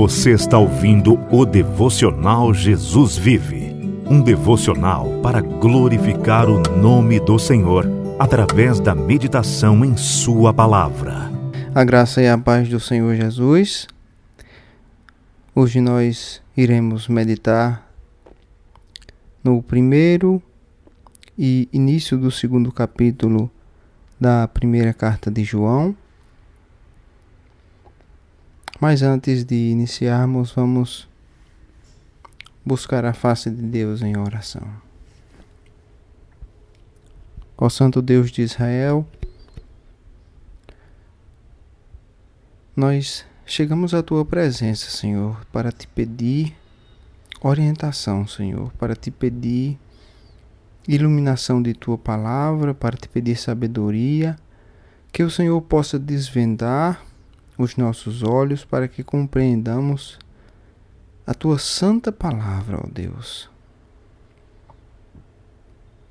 Você está ouvindo o devocional Jesus Vive, um devocional para glorificar o nome do Senhor através da meditação em Sua palavra. A graça e a paz do Senhor Jesus. Hoje nós iremos meditar no primeiro e início do segundo capítulo da primeira carta de João. Mas antes de iniciarmos, vamos buscar a face de Deus em oração. Ó Santo Deus de Israel, nós chegamos à tua presença, Senhor, para te pedir orientação, Senhor, para te pedir iluminação de tua palavra, para te pedir sabedoria, que o Senhor possa desvendar os nossos olhos para que compreendamos a tua santa palavra, ó Deus.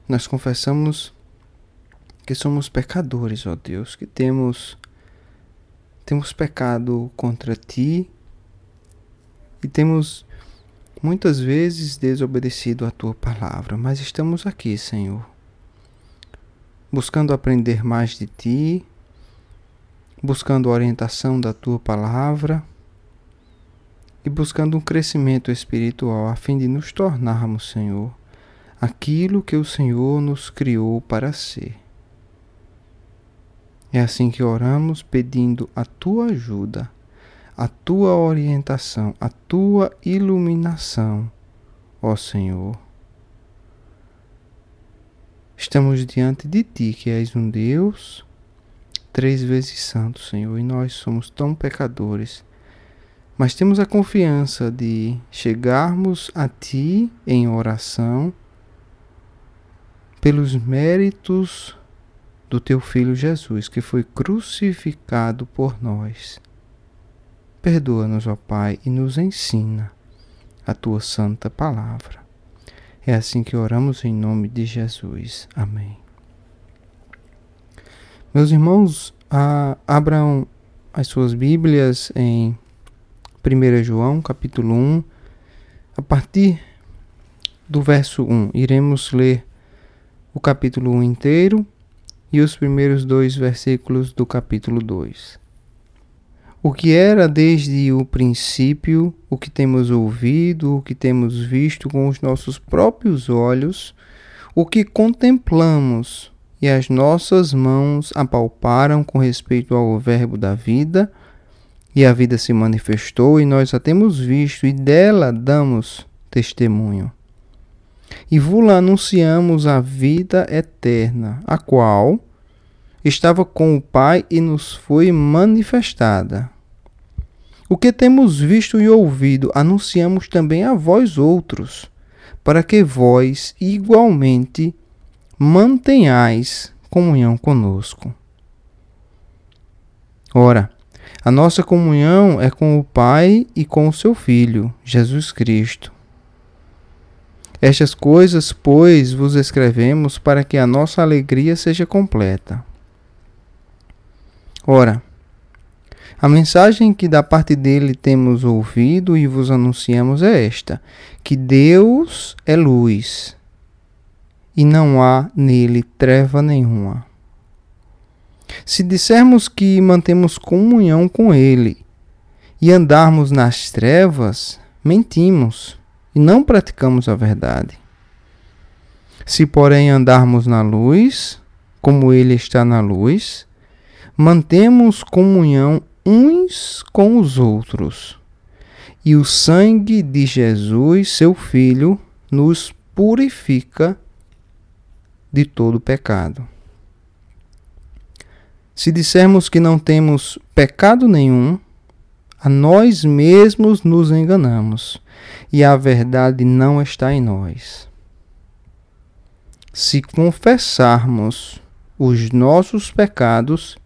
Nós confessamos que somos pecadores, ó Deus, que temos temos pecado contra ti e temos muitas vezes desobedecido a tua palavra, mas estamos aqui, Senhor, buscando aprender mais de ti, buscando a orientação da tua palavra e buscando um crescimento espiritual a fim de nos tornarmos, Senhor, aquilo que o Senhor nos criou para ser. É assim que oramos pedindo a tua ajuda, a tua orientação, a tua iluminação, ó Senhor. Estamos diante de ti, que és um Deus três vezes santo, Senhor, e nós somos tão pecadores. Mas temos a confiança de chegarmos a Ti em oração pelos méritos do Teu Filho Jesus, que foi crucificado por nós. Perdoa-nos, ó Pai, e nos ensina a Tua santa palavra. É assim que oramos em nome de Jesus. Amém. Meus irmãos, abram as suas Bíblias em 1 João, capítulo 1, a partir do verso 1. Iremos ler o capítulo 1 inteiro e os primeiros dois versículos do capítulo 2. O que era desde o princípio, o que temos ouvido, o que temos visto com os nossos próprios olhos, o que contemplamos e as nossas mãos apalparam com respeito ao Verbo da vida, e a vida se manifestou, e nós a temos visto, e dela damos testemunho. E vula anunciamos a vida eterna, a qual estava com o Pai e nos foi manifestada. O que temos visto e ouvido, anunciamos também a vós outros, para que vós igualmente mantenhais comunhão conosco. Ora, a nossa comunhão é com o Pai e com o seu Filho, Jesus Cristo. Estas coisas, pois, vos escrevemos para que a nossa alegria seja completa. Ora, a mensagem que da parte dele temos ouvido e vos anunciamos é esta: que Deus é luz e não há nele treva nenhuma. Se dissermos que mantemos comunhão com ele e andarmos nas trevas, mentimos e não praticamos a verdade. Se, porém, andarmos na luz, como ele está na luz, mantemos comunhão uns com os outros. E o sangue de Jesus, seu Filho, nos purifica de todo pecado. Se dissermos que não temos pecado nenhum, a nós mesmos nos enganamos e a verdade não está em nós. Se confessarmos os nossos pecados,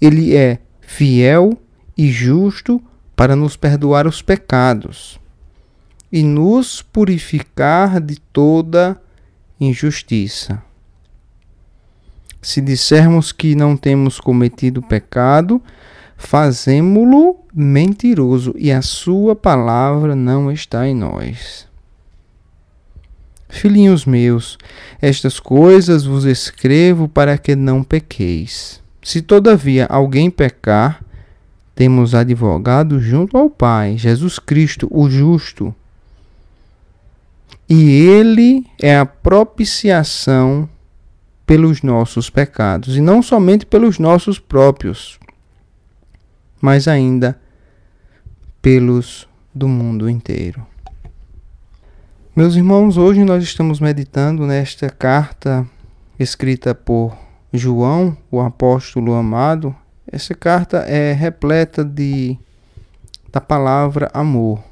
Ele é fiel e justo para nos perdoar os pecados e nos purificar de toda injustiça. Se dissermos que não temos cometido pecado, fazemo-lo mentiroso e a sua palavra não está em nós. Filhinhos meus, estas coisas vos escrevo para que não pequeis. Se todavia alguém pecar, temos advogado junto ao Pai, Jesus Cristo, o justo. E ele é a propiciação pelos nossos pecados, e não somente pelos nossos próprios, mas ainda pelos do mundo inteiro. Meus irmãos, hoje nós estamos meditando nesta carta escrita por João, o apóstolo amado. Essa carta é repleta de da palavra amor.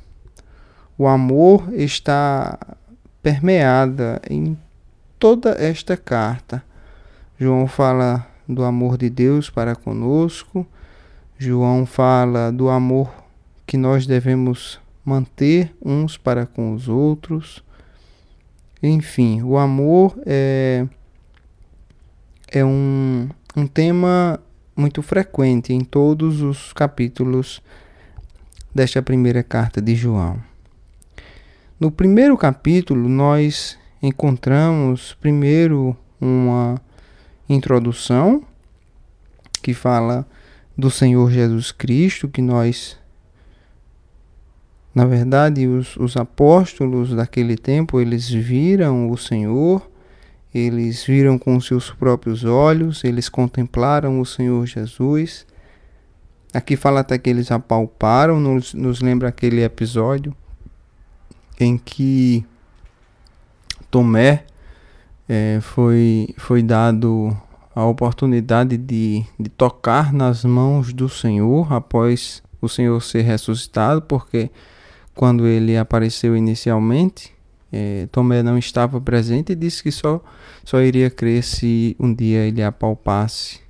O amor está permeada em toda esta carta. João fala do amor de Deus para conosco. João fala do amor que nós devemos manter uns para com os outros. Enfim, o amor é, é um, um tema muito frequente em todos os capítulos desta primeira carta de João. No primeiro capítulo, nós encontramos primeiro uma introdução que fala do Senhor Jesus Cristo, que nós, na verdade, os, os apóstolos daquele tempo, eles viram o Senhor, eles viram com seus próprios olhos, eles contemplaram o Senhor Jesus. Aqui fala até que eles apalparam, nos, nos lembra aquele episódio em que Tomé é, foi, foi dado a oportunidade de, de tocar nas mãos do Senhor após o Senhor ser ressuscitado, porque quando ele apareceu inicialmente, é, Tomé não estava presente e disse que só, só iria crer se um dia ele apalpasse,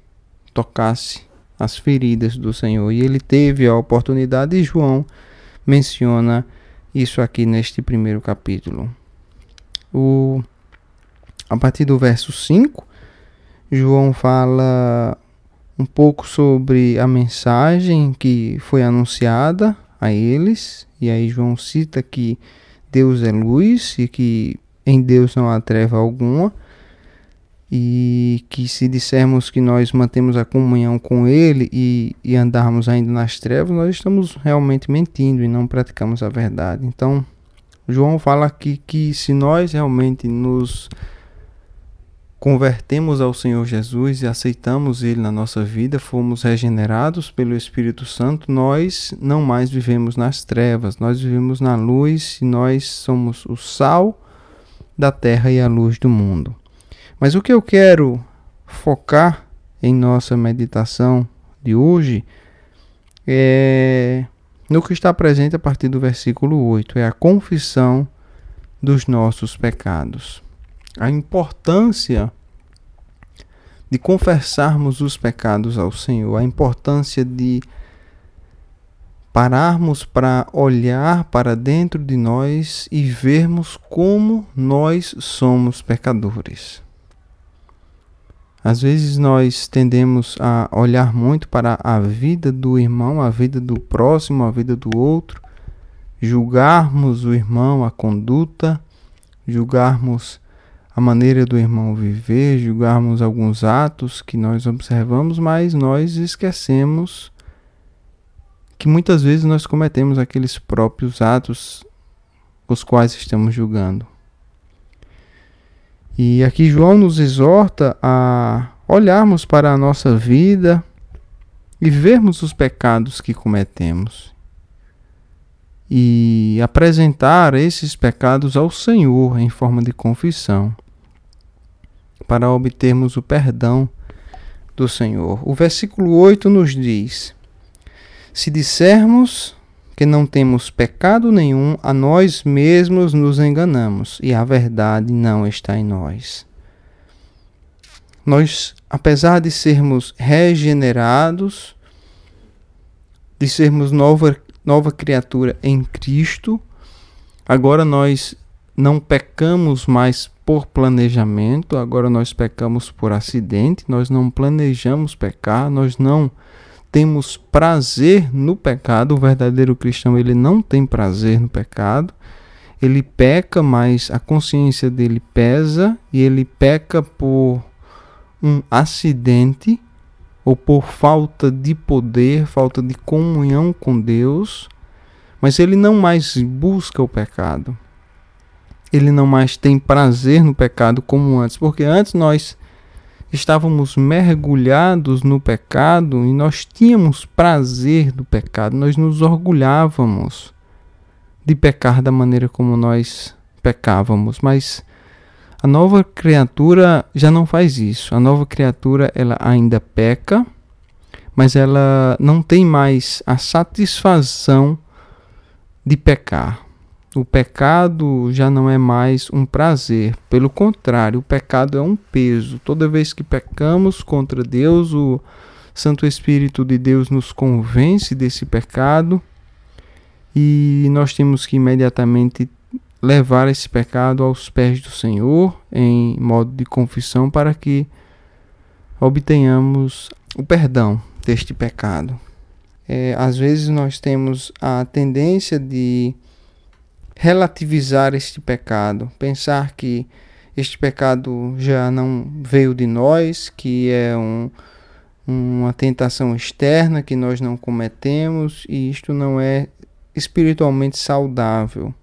tocasse as feridas do Senhor. E ele teve a oportunidade, e João menciona isso aqui neste primeiro capítulo. O, a partir do verso 5, João fala um pouco sobre a mensagem que foi anunciada a eles, e aí João cita que Deus é luz e que em Deus não há treva alguma e que se dissermos que nós mantemos a comunhão com Ele e, e andarmos ainda nas trevas, nós estamos realmente mentindo e não praticamos a verdade. Então, João fala aqui que se nós realmente nos convertemos ao Senhor Jesus e aceitamos Ele na nossa vida, fomos regenerados pelo Espírito Santo, nós não mais vivemos nas trevas, nós vivemos na luz e nós somos o sal da terra e a luz do mundo. Mas o que eu quero focar em nossa meditação de hoje é no que está presente a partir do versículo 8, é a confissão dos nossos pecados. A importância de confessarmos os pecados ao Senhor, a importância de pararmos para olhar para dentro de nós e vermos como nós somos pecadores. Às vezes nós tendemos a olhar muito para a vida do irmão, a vida do próximo, a vida do outro, julgarmos o irmão, a conduta, julgarmos a maneira do irmão viver, julgarmos alguns atos que nós observamos, mas nós esquecemos que muitas vezes nós cometemos aqueles próprios atos os quais estamos julgando. E aqui João nos exorta a olharmos para a nossa vida e vermos os pecados que cometemos e apresentar esses pecados ao Senhor em forma de confissão para obtermos o perdão do Senhor. O versículo 8 nos diz: Se dissermos que não temos pecado nenhum, a nós mesmos nos enganamos e a verdade não está em nós. Nós, apesar de sermos regenerados, de sermos nova, nova criatura em Cristo, agora nós não pecamos mais por planejamento, agora nós pecamos por acidente, nós não planejamos pecar, nós não temos prazer no pecado. O verdadeiro cristão ele não tem prazer no pecado. Ele peca, mas a consciência dele pesa e ele peca por um acidente ou por falta de poder, falta de comunhão com Deus, mas ele não mais busca o pecado. Ele não mais tem prazer no pecado como antes, porque antes nós estávamos mergulhados no pecado e nós tínhamos prazer do pecado, nós nos orgulhávamos de pecar da maneira como nós pecávamos, mas a nova criatura já não faz isso. A nova criatura ela ainda peca, mas ela não tem mais a satisfação de pecar. O pecado já não é mais um prazer, pelo contrário, o pecado é um peso. Toda vez que pecamos contra Deus, o Santo Espírito de Deus nos convence desse pecado e nós temos que imediatamente levar esse pecado aos pés do Senhor em modo de confissão para que obtenhamos o perdão deste pecado. É, às vezes nós temos a tendência de relativizar este pecado, pensar que este pecado já não veio de nós, que é um, uma tentação externa que nós não cometemos e isto não é espiritualmente saudável.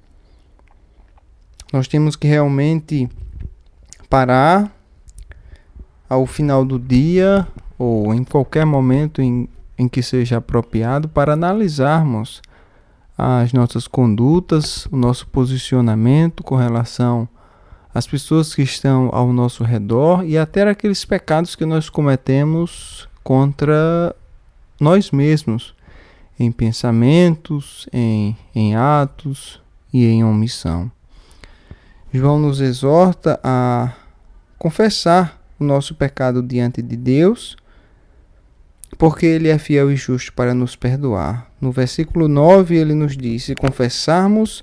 Nós temos que realmente parar ao final do dia ou em qualquer momento em, em que seja apropriado para analisarmos as nossas condutas, o nosso posicionamento com relação às pessoas que estão ao nosso redor e até aqueles pecados que nós cometemos contra nós mesmos, em pensamentos, em, em atos e em omissão. João nos exorta a confessar o nosso pecado diante de Deus porque ele é fiel e justo para nos perdoar. No versículo 9 ele nos diz: se confessarmos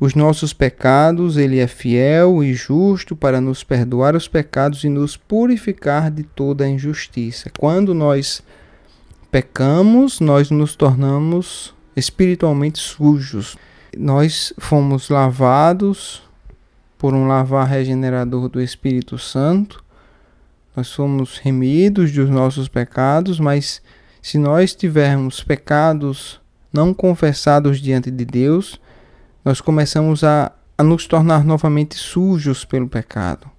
os nossos pecados, ele é fiel e justo para nos perdoar os pecados e nos purificar de toda a injustiça. Quando nós pecamos, nós nos tornamos espiritualmente sujos. Nós fomos lavados por um lavar regenerador do Espírito Santo nós somos remidos dos nossos pecados, mas se nós tivermos pecados não confessados diante de Deus, nós começamos a, a nos tornar novamente sujos pelo pecado.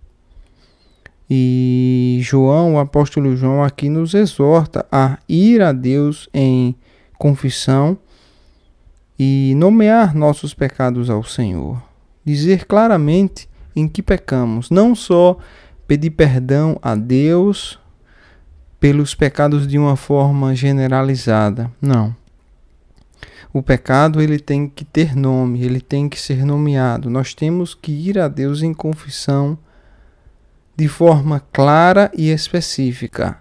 E João, o apóstolo João, aqui nos exorta a ir a Deus em confissão e nomear nossos pecados ao Senhor. Dizer claramente em que pecamos, não só pedir perdão a Deus pelos pecados de uma forma generalizada. Não. O pecado ele tem que ter nome, ele tem que ser nomeado. Nós temos que ir a Deus em confissão de forma clara e específica.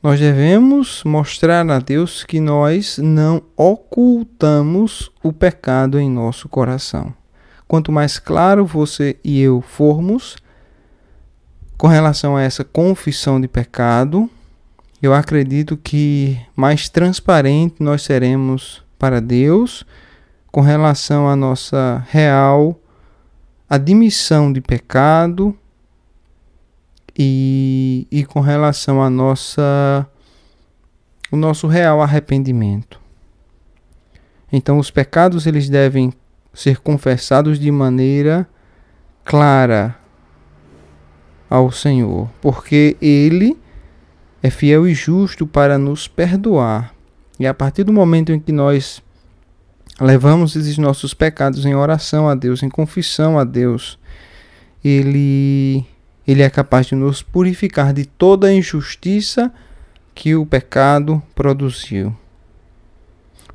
Nós devemos mostrar a Deus que nós não ocultamos o pecado em nosso coração. Quanto mais claro você e eu formos, com relação a essa confissão de pecado, eu acredito que mais transparente nós seremos para Deus com relação à nossa real admissão de pecado e, e com relação à nossa o nosso real arrependimento. Então os pecados eles devem ser confessados de maneira clara, ao Senhor, porque Ele é fiel e justo para nos perdoar. E a partir do momento em que nós levamos esses nossos pecados em oração a Deus, em confissão a Deus, Ele, Ele é capaz de nos purificar de toda a injustiça que o pecado produziu.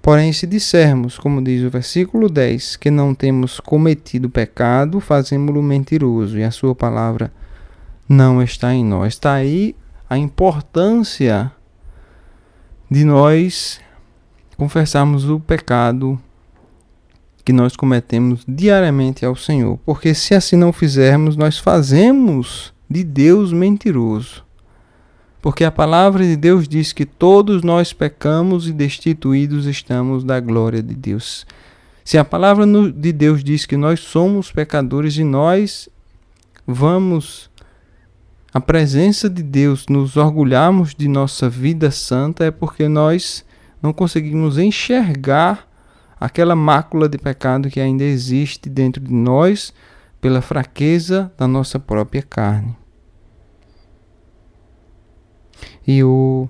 Porém, se dissermos, como diz o versículo 10, que não temos cometido pecado, fazemos-lo mentiroso, e a sua palavra não está em nós. Está aí a importância de nós confessarmos o pecado que nós cometemos diariamente ao Senhor. Porque se assim não fizermos, nós fazemos de Deus mentiroso. Porque a palavra de Deus diz que todos nós pecamos e destituídos estamos da glória de Deus. Se a palavra de Deus diz que nós somos pecadores e nós vamos à presença de Deus, nos orgulharmos de nossa vida santa, é porque nós não conseguimos enxergar aquela mácula de pecado que ainda existe dentro de nós pela fraqueza da nossa própria carne. E o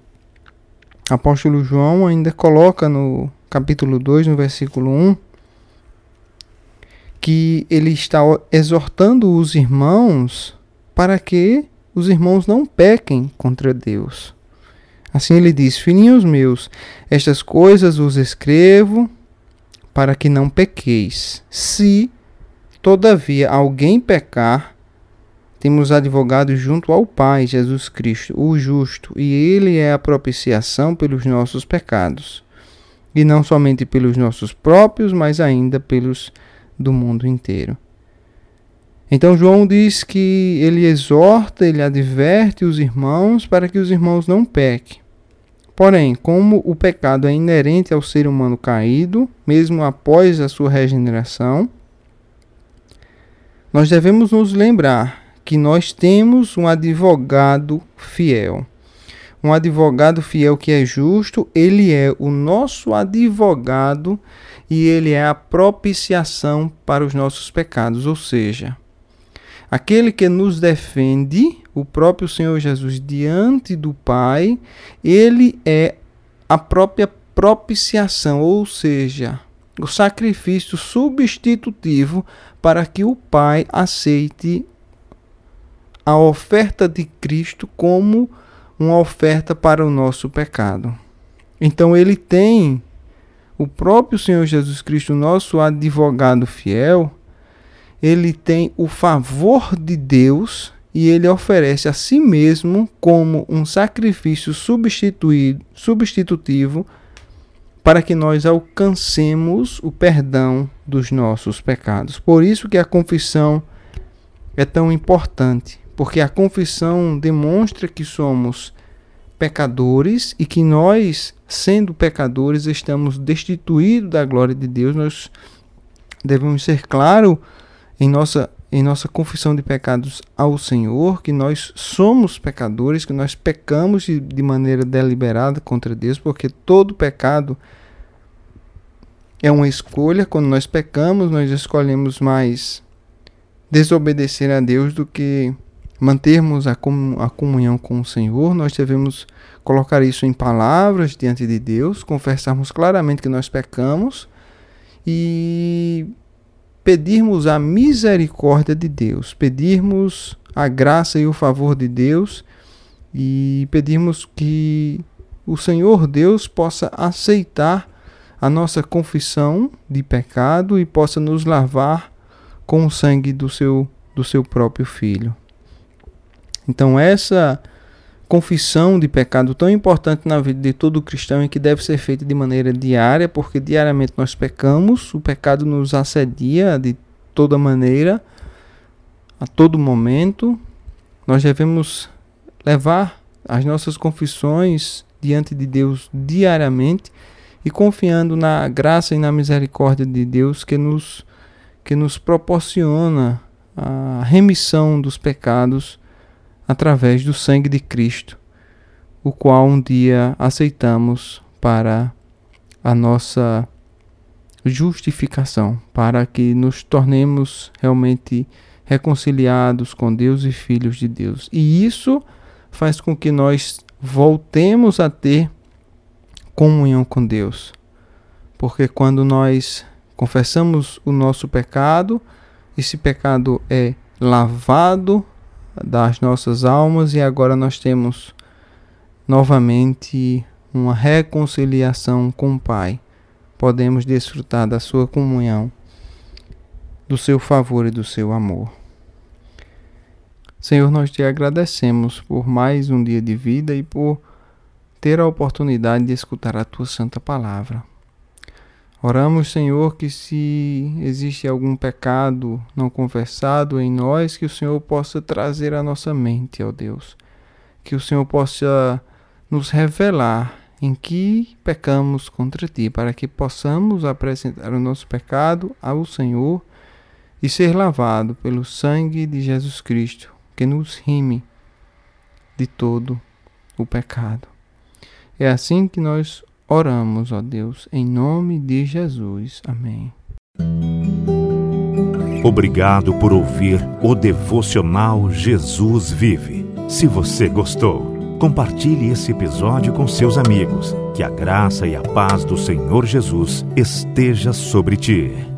apóstolo João ainda coloca no capítulo 2, no versículo 1, que ele está exortando os irmãos para que os irmãos não pequem contra Deus. Assim ele diz: Filhinhos meus, estas coisas vos escrevo para que não pequeis. Se, todavia, alguém pecar, temos advogado junto ao Pai, Jesus Cristo, o justo, e ele é a propiciação pelos nossos pecados, e não somente pelos nossos próprios, mas ainda pelos do mundo inteiro. Então João diz que ele exorta, ele adverte os irmãos para que os irmãos não pequem. Porém, como o pecado é inerente ao ser humano caído, mesmo após a sua regeneração, nós devemos nos lembrar que nós temos um advogado fiel. Um advogado fiel que é justo, ele é o nosso advogado e ele é a propiciação para os nossos pecados, ou seja, aquele que nos defende, o próprio Senhor Jesus diante do Pai, ele é a própria propiciação, ou seja, o sacrifício substitutivo para que o Pai aceite a oferta de Cristo como uma oferta para o nosso pecado. Então ele tem o próprio Senhor Jesus Cristo, nosso advogado fiel, ele tem o favor de Deus e ele oferece a si mesmo como um sacrifício substitutivo para que nós alcancemos o perdão dos nossos pecados. Por isso que a confissão é tão importante, porque a confissão demonstra que somos pecadores e que nós, sendo pecadores, estamos destituídos da glória de Deus. Nós devemos ser claro em nossa em nossa confissão de pecados ao Senhor, que nós somos pecadores, que nós pecamos de, de maneira deliberada contra Deus, porque todo pecado é uma escolha. Quando nós pecamos, nós escolhemos mais desobedecer a Deus do que mantermos a, comunhão com o Senhor, nós devemos colocar isso em palavras diante de Deus, confessarmos claramente que nós pecamos e pedirmos a misericórdia de Deus, pedirmos a graça e o favor de Deus e pedirmos que o Senhor Deus possa aceitar a nossa confissão de pecado e possa nos lavar com o sangue do seu, do seu próprio Filho. Então, essa confissão de pecado tão importante na vida de todo cristão e que deve ser feita de maneira diária, porque diariamente nós pecamos, o pecado nos assedia de toda maneira, a todo momento. Nós devemos levar as nossas confissões diante de Deus diariamente e confiando na graça e na misericórdia de Deus que nos que nos proporciona a remissão dos pecados através do sangue de Cristo, o qual um dia aceitamos para a nossa justificação, para que nos tornemos realmente reconciliados com Deus e filhos de Deus. E isso faz com que nós voltemos a ter comunhão com Deus. Porque quando nós confessamos o nosso pecado, esse pecado é lavado das nossas almas e agora nós temos novamente uma reconciliação com o Pai. Podemos desfrutar da sua comunhão, do seu favor e do seu amor. Senhor, nós te agradecemos por mais um dia de vida e por ter a oportunidade de escutar a tua santa palavra. Oramos, Senhor, que se existe algum pecado não confessado em nós, que o Senhor possa trazer à nossa mente, ó Deus. que o Senhor possa nos revelar em que pecamos contra ti, para que possamos apresentar o nosso pecado ao Senhor e ser lavado pelo sangue de Jesus Cristo, que nos rime de todo o pecado. É assim que nós oramos, ó Deus, em nome de Jesus. Amém. Obrigado por ouvir o devocional Jesus Vive. Se você gostou, compartilhe esse episódio com seus amigos. Que a graça e a paz do Senhor Jesus esteja sobre ti.